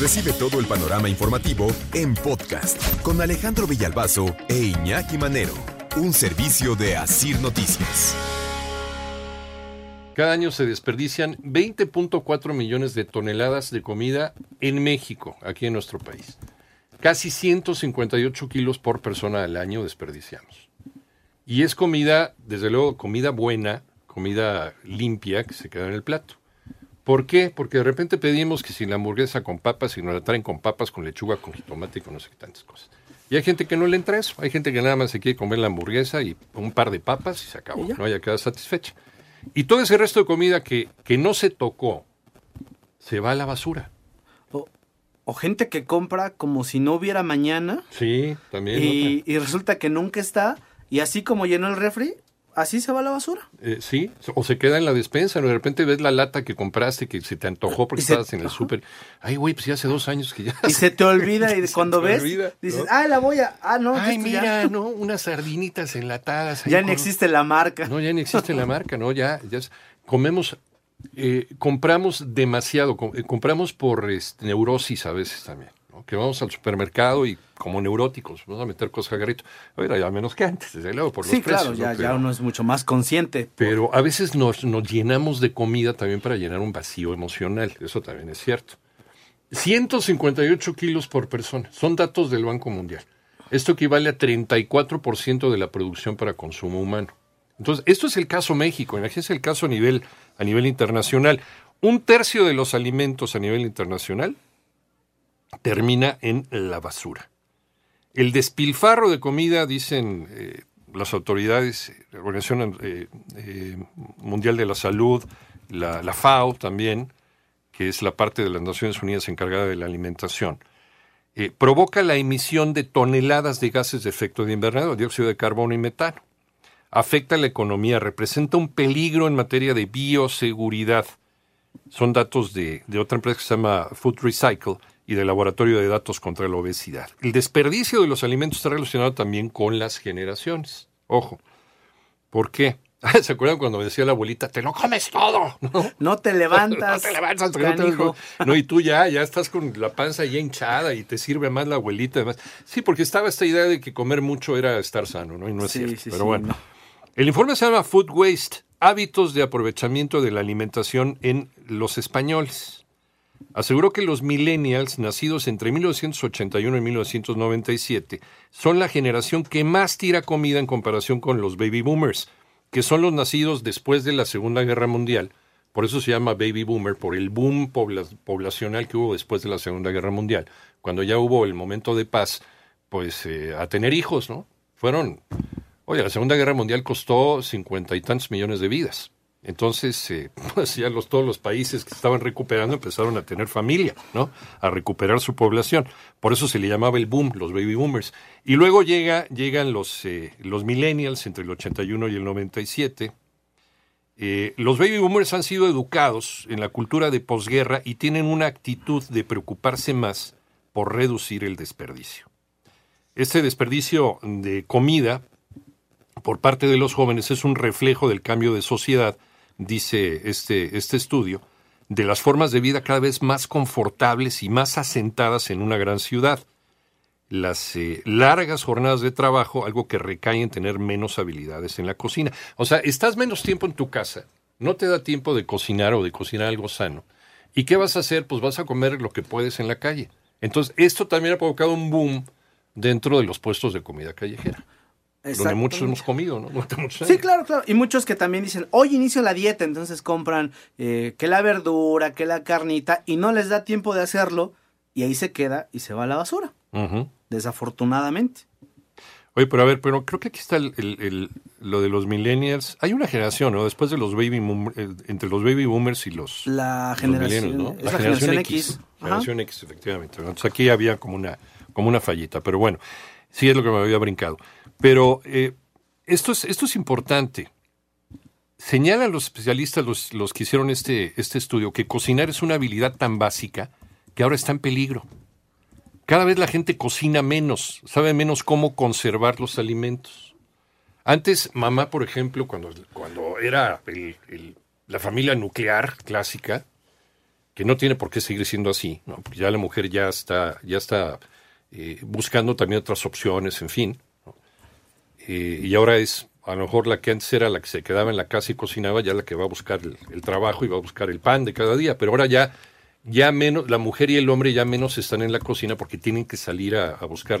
Recibe todo el panorama informativo en podcast con Alejandro Villalbazo e Iñaki Manero, un servicio de Asir Noticias. Cada año se desperdician 20.4 millones de toneladas de comida en México, aquí en nuestro país. Casi 158 kilos por persona al año desperdiciamos. Y es comida, desde luego, comida buena, comida limpia que se queda en el plato. ¿Por qué? Porque de repente pedimos que si la hamburguesa con papas, y nos la traen con papas, con lechuga, con tomate y con no sé qué tantas cosas. Y hay gente que no le entra eso. Hay gente que nada más se quiere comer la hamburguesa y un par de papas y se acabó. No haya quedado satisfecha. Y todo ese resto de comida que, que no se tocó se va a la basura. O, o gente que compra como si no hubiera mañana. Sí, también. Y, y resulta que nunca está. Y así como llenó el refri, así se va la basura. Eh, sí, o se queda en la despensa, ¿no? de repente ves la lata que compraste que se te antojó porque estabas en el súper. Ay, güey, pues ya hace dos años que ya. Y se te olvida y cuando ves, olvida, dices, ¿no? ah, la voy a... Ah, no, Ay, ya- mira, ¿no? Unas sardinitas enlatadas. Ya ni con- existe la marca. No, ya ni existe la marca, ¿no? Ya, ya es- comemos, eh, compramos demasiado, eh, compramos por este, neurosis a veces también, ¿no? Que vamos al supermercado y como neuróticos, vamos a meter cosas a garrito. Ahora, ya menos que antes, desde luego, por los Sí, claro, precios, ya, ¿no? ya uno es mucho más consciente. Pero a veces nos, nos llenamos de comida también para llenar un vacío emocional, eso también es cierto. 158 kilos por persona, son datos del Banco Mundial. Esto equivale a 34% de la producción para consumo humano. Entonces, esto es el caso México, imagínense el caso a nivel, a nivel internacional. Un tercio de los alimentos a nivel internacional termina en la basura. El despilfarro de comida, dicen eh, las autoridades, la Organización eh, eh, Mundial de la Salud, la, FAO también, que es la parte de las Naciones Unidas encargada de la alimentación, provoca la emisión de toneladas de gases de efecto de invernadero, dióxido de carbono y metano. Afecta la economía, representa un peligro en materia de bioseguridad. Son datos de, de otra empresa que se llama Food Recycle y del Laboratorio de Datos contra la Obesidad. El desperdicio de los alimentos está relacionado también con las generaciones. Ojo. ¿Por qué? ¿Se acuerdan cuando me decía la abuelita, te lo comes todo? ¿No? No te levantas. No te levantas, no te. No, y tú ya, ya estás con la panza ya hinchada y te sirve más la abuelita. Además. Sí, porque estaba esta idea de que comer mucho era estar sano, ¿no? Y no es Sí, cierto. sí, Pero sí, bueno. no. El informe se llama Food Waste, hábitos de aprovechamiento de la alimentación en los españoles. Aseguró que los millennials, nacidos entre 1981 y 1997, son la generación que más tira comida en comparación con los baby boomers, que son los nacidos después de la Segunda Guerra Mundial. Por eso se llama baby boomer, por el boom pobla- poblacional que hubo después de la Segunda Guerra Mundial. Cuando ya hubo el momento de paz, pues eh, a tener hijos, ¿no? Fueron Oye, la Segunda Guerra Mundial costó cincuenta y tantos millones de vidas. Entonces, eh, pues ya los, todos los países que estaban recuperando empezaron a tener familia, ¿no? A recuperar su población. Por eso se le llamaba el boom, los baby boomers. Y luego llega, llegan los, eh, los millennials entre el 81 y el 97. Eh, los baby boomers han sido educados en la cultura de posguerra y tienen una actitud de preocuparse más por reducir el desperdicio. Este desperdicio de comida por parte de los jóvenes es un reflejo del cambio de sociedad, dice este, este estudio, de las formas de vida cada vez más confortables y más asentadas en una gran ciudad. Las eh, largas jornadas de trabajo, algo que recae en tener menos habilidades en la cocina. O sea, estás menos tiempo en tu casa, no te da tiempo de cocinar o de cocinar algo sano. ¿Y qué vas a hacer? Pues vas a comer lo que puedes en la calle. Entonces, esto también ha provocado un boom dentro de los puestos de comida callejera donde muchos hemos comido, ¿no? Durante muchos Sí, claro, claro. Y muchos que también dicen, hoy inicio la dieta, entonces compran eh, que la verdura, que la carnita, y no les da tiempo de hacerlo, y ahí se queda y se va a la basura, desafortunadamente. Oye, pero a ver, pero creo que aquí está el, el- el- lo de los millennials. Hay una generación, ¿no? Después de los baby boom- eh, entre los baby boomers y los, La generación, ¿no? la generación X. Ajá. Generación X, efectivamente. Entonces aquí había como una, como una fallita, pero bueno, sí es lo que me había brincado. Pero eh, esto, es, esto es importante. Señalan los especialistas, los, los que hicieron este, este estudio, que cocinar es una habilidad tan básica que ahora está en peligro. Cada vez la gente cocina menos, sabe menos cómo conservar los alimentos. Antes, mamá, por ejemplo, cuando, cuando era la familia nuclear clásica, que no tiene por qué seguir siendo así, ¿no? porque ya la mujer ya está, ya está eh, buscando también otras opciones, en fin. Eh, y ahora es a lo mejor la que antes era la que se quedaba en la casa y cocinaba, ya la que va a buscar el, trabajo y va a buscar el pan de cada día, pero ahora ya, ya menos, la mujer y el hombre ya menos están en la cocina porque tienen que salir a, buscar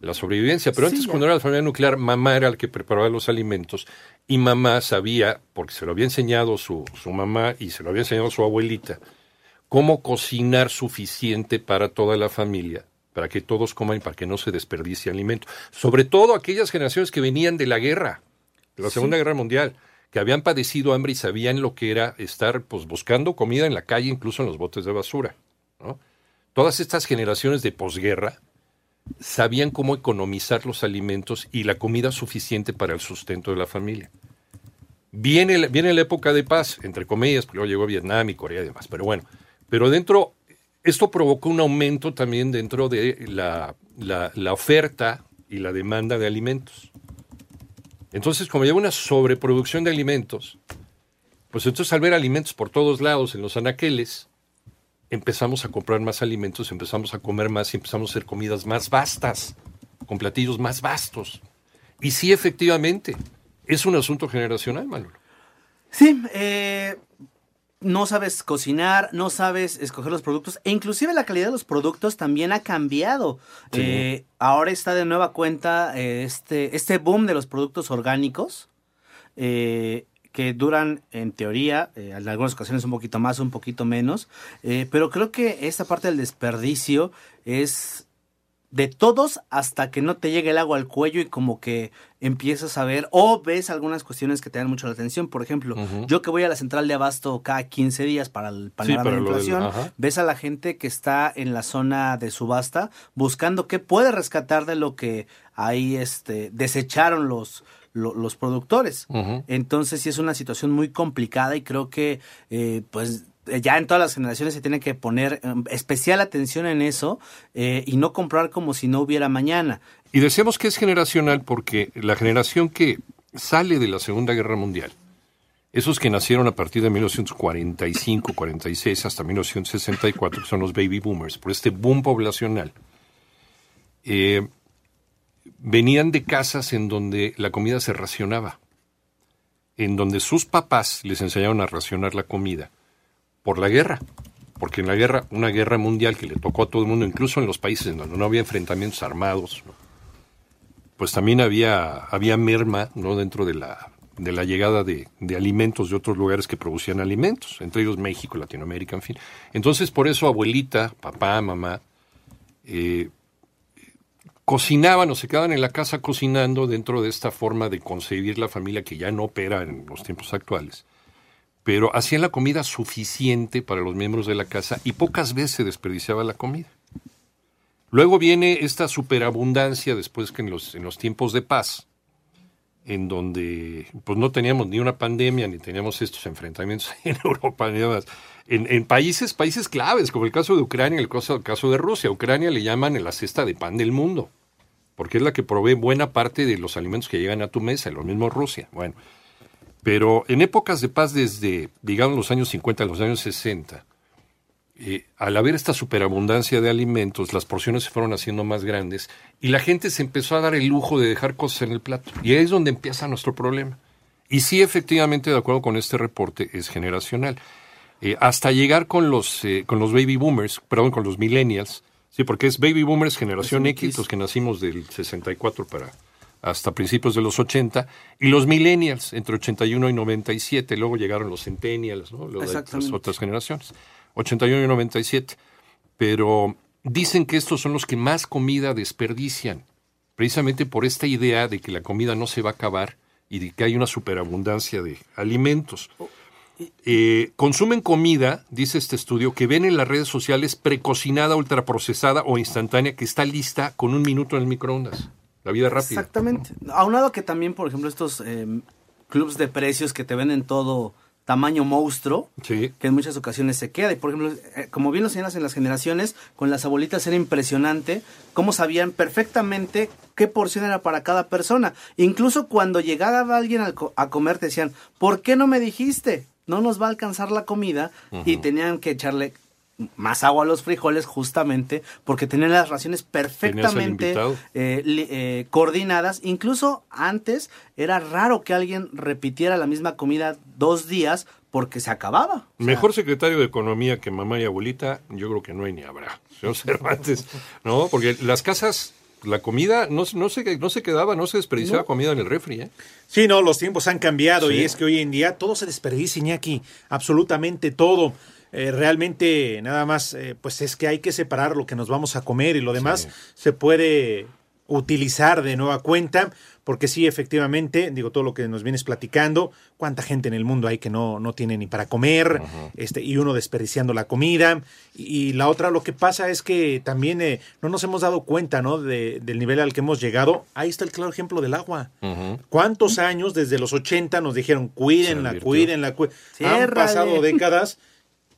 la sobrevivencia. Pero antes, cuando era la familia nuclear, mamá era el que preparaba los alimentos y mamá sabía, porque se lo había enseñado su, su mamá y se lo había enseñado su abuelita, cómo cocinar suficiente para toda la familia para que todos coman y para que no se desperdicie alimento. Sobre todo aquellas generaciones que venían de la guerra, de la Segunda Guerra Mundial, que habían padecido hambre y sabían lo que era estar pues, buscando comida en la calle, incluso en los botes de basura. Todas estas generaciones de posguerra sabían cómo economizar los alimentos y la comida suficiente para el sustento de la familia. Viene, viene la época de paz, entre comillas, porque luego llegó Vietnam y Corea y demás, pero bueno, pero dentro esto provocó un aumento también dentro de la, oferta y la demanda de alimentos. Entonces, como lleva una sobreproducción de alimentos, pues entonces al ver alimentos por todos lados en los anaqueles, empezamos a comprar más alimentos, empezamos a comer más y empezamos a hacer comidas más vastas, con platillos más vastos. Y sí, efectivamente, es un asunto generacional, Manolo. Sí, eh, no sabes cocinar, no sabes escoger los productos e inclusive la calidad de los productos también ha cambiado. Eh, ahora está de nueva cuenta eh, este, este boom de los productos orgánicos eh, que duran en teoría, en algunas ocasiones un poquito más, un poquito menos, pero creo que esta parte del desperdicio es de todos hasta que no te llegue el agua al cuello y como que empiezas a ver o ves algunas cuestiones que te dan mucho la atención. Por ejemplo, yo que voy a la central de abasto cada 15 días para el panorama de inflación, ves a la gente que está en la zona de subasta buscando qué puede rescatar de lo que ahí este, desecharon los, los, productores. Entonces sí es una situación muy complicada y creo que eh, pues ya en todas las generaciones se tiene que poner em, especial atención en eso eh, y no comprar como si no hubiera mañana. Y decimos que es generacional porque la generación que sale de la Segunda Guerra Mundial, esos que nacieron a partir de 1945, 46 hasta 1964, que son los baby boomers, por este boom poblacional, eh, venían de casas en donde la comida se racionaba, en donde sus papás les enseñaron a racionar la comida por la guerra. Porque en la guerra, una guerra mundial que le tocó a todo el mundo, incluso en los países donde no había enfrentamientos armados, pues también había, había merma ¿no? dentro de la, de la llegada de, alimentos de otros lugares que producían alimentos, entre ellos México, Latinoamérica, en fin. Entonces, por eso abuelita, papá, mamá, eh, cocinaban o se quedaban en la casa cocinando dentro de esta forma de concebir la familia que ya no opera en los tiempos actuales pero hacían la comida suficiente para los miembros de la casa y pocas veces se desperdiciaba la comida. Luego viene esta superabundancia después que en los, en los tiempos de paz, en donde pues no teníamos ni una pandemia ni teníamos estos enfrentamientos en Europa ni demás. En, en, países, países claves, como el caso de Ucrania, el caso, el caso de Rusia. Ucrania le llaman la cesta de pan del mundo, porque es la que provee buena parte de los alimentos que llegan a tu mesa, lo mismo Rusia. Bueno, pero en épocas de paz desde, digamos, los años 50 a los años 60, eh, al haber esta superabundancia de alimentos, las porciones se fueron haciendo más grandes y la gente se empezó a dar el lujo de dejar cosas en el plato. Y ahí es donde empieza nuestro problema. Y sí, efectivamente, de acuerdo con este reporte, es generacional. Eh, hasta llegar con los, eh, con los baby boomers, perdón, con los millennials, sí, porque es baby boomers, generación X, los que nacimos del 64 para, hasta principios de los 80, y los millennials entre 81 y 97, luego llegaron los centennials, ¿no? las otras generaciones, 81 y 97, pero dicen que estos son los que más comida desperdician, precisamente por esta idea de que la comida no se va a acabar y de que hay una superabundancia de alimentos. Oh, eh, consumen comida, dice este estudio, que ven en las redes sociales precocinada, ultraprocesada o instantánea que está lista con un minuto en el microondas. La vida rápida. Exactamente. Aunado que también, por ejemplo, estos eh, clubs de precios que te venden todo tamaño monstruo, que en muchas ocasiones se queda. Y por ejemplo, eh, como bien lo señalas en las generaciones, con las abuelitas era impresionante cómo sabían perfectamente qué porción era para cada persona. Incluso cuando llegaba alguien a comer te decían, ¿por qué no me dijiste? no nos va a alcanzar la comida y tenían que echarle más agua a los frijoles justamente porque tenían las raciones perfectamente eh, eh, coordinadas. Incluso antes era raro que alguien repitiera la misma comida dos días porque se acababa. Mejor secretario de Economía que mamá y abuelita, yo creo que no hay ni habrá. Señor Cervantes, ¿no? Porque las casas la comida no, no, se, no se quedaba, no se desperdiciaba comida en el refri. ¿eh? Sí, no, los tiempos han cambiado y es que hoy en día todo se desperdicia, Iñaki, absolutamente todo. Eh, realmente nada más, eh, pues es que hay que separar lo que nos vamos a comer y lo demás se puede utilizar de nueva cuenta, porque sí, efectivamente, digo, todo lo que nos vienes platicando, cuánta gente en el mundo hay que no, no tiene ni para comer, este, y uno desperdiciando la comida, y, la otra, lo que pasa es que también eh, no nos hemos dado cuenta, ¿no? De, del nivel al que hemos llegado. Ahí está el claro ejemplo del agua. ¿Cuántos años desde los 80 nos dijeron, cuídenla, cuídenla, cuídenla? Han pasado décadas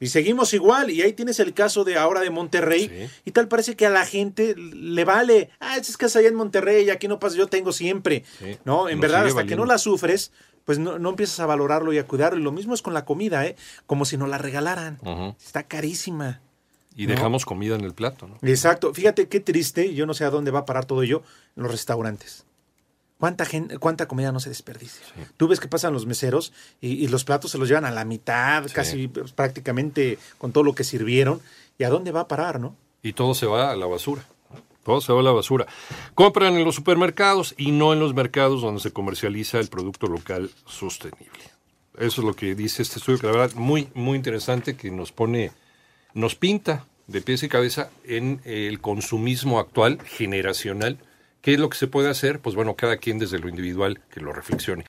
y seguimos igual, y ahí tienes el caso de ahora de Monterrey, y tal parece que a la gente le vale, ah, es que es allá en Monterrey, aquí no pasa, yo tengo siempre, ¿no? En verdad, hasta que no la sufres, pues no, no, empiezas a valorarlo y a cuidarlo. Y lo mismo es con la comida, ¿eh? Como si nos la regalaran. Está carísima. Y dejamos comida en el plato, ¿no? Exacto. Fíjate qué triste, yo no sé a dónde va a parar todo ello, en los restaurantes. ¿Cuánta, gente, ¿Cuánta comida no se desperdicia? Tú ves que pasan los meseros y, los platos se los llevan a la mitad, casi pues, prácticamente con todo lo que sirvieron. ¿Y a dónde va a parar, no? Y todo se va a la basura. Todo se va a la basura. Compran en los supermercados y no en los mercados donde se comercializa el producto local sostenible. Eso es lo que dice este estudio, que la verdad muy, muy interesante, que nos pone, nos pinta de pies y cabeza en el consumismo actual, generacional, ¿Qué es lo que se puede hacer? Pues bueno, cada quien desde lo individual que lo reflexione.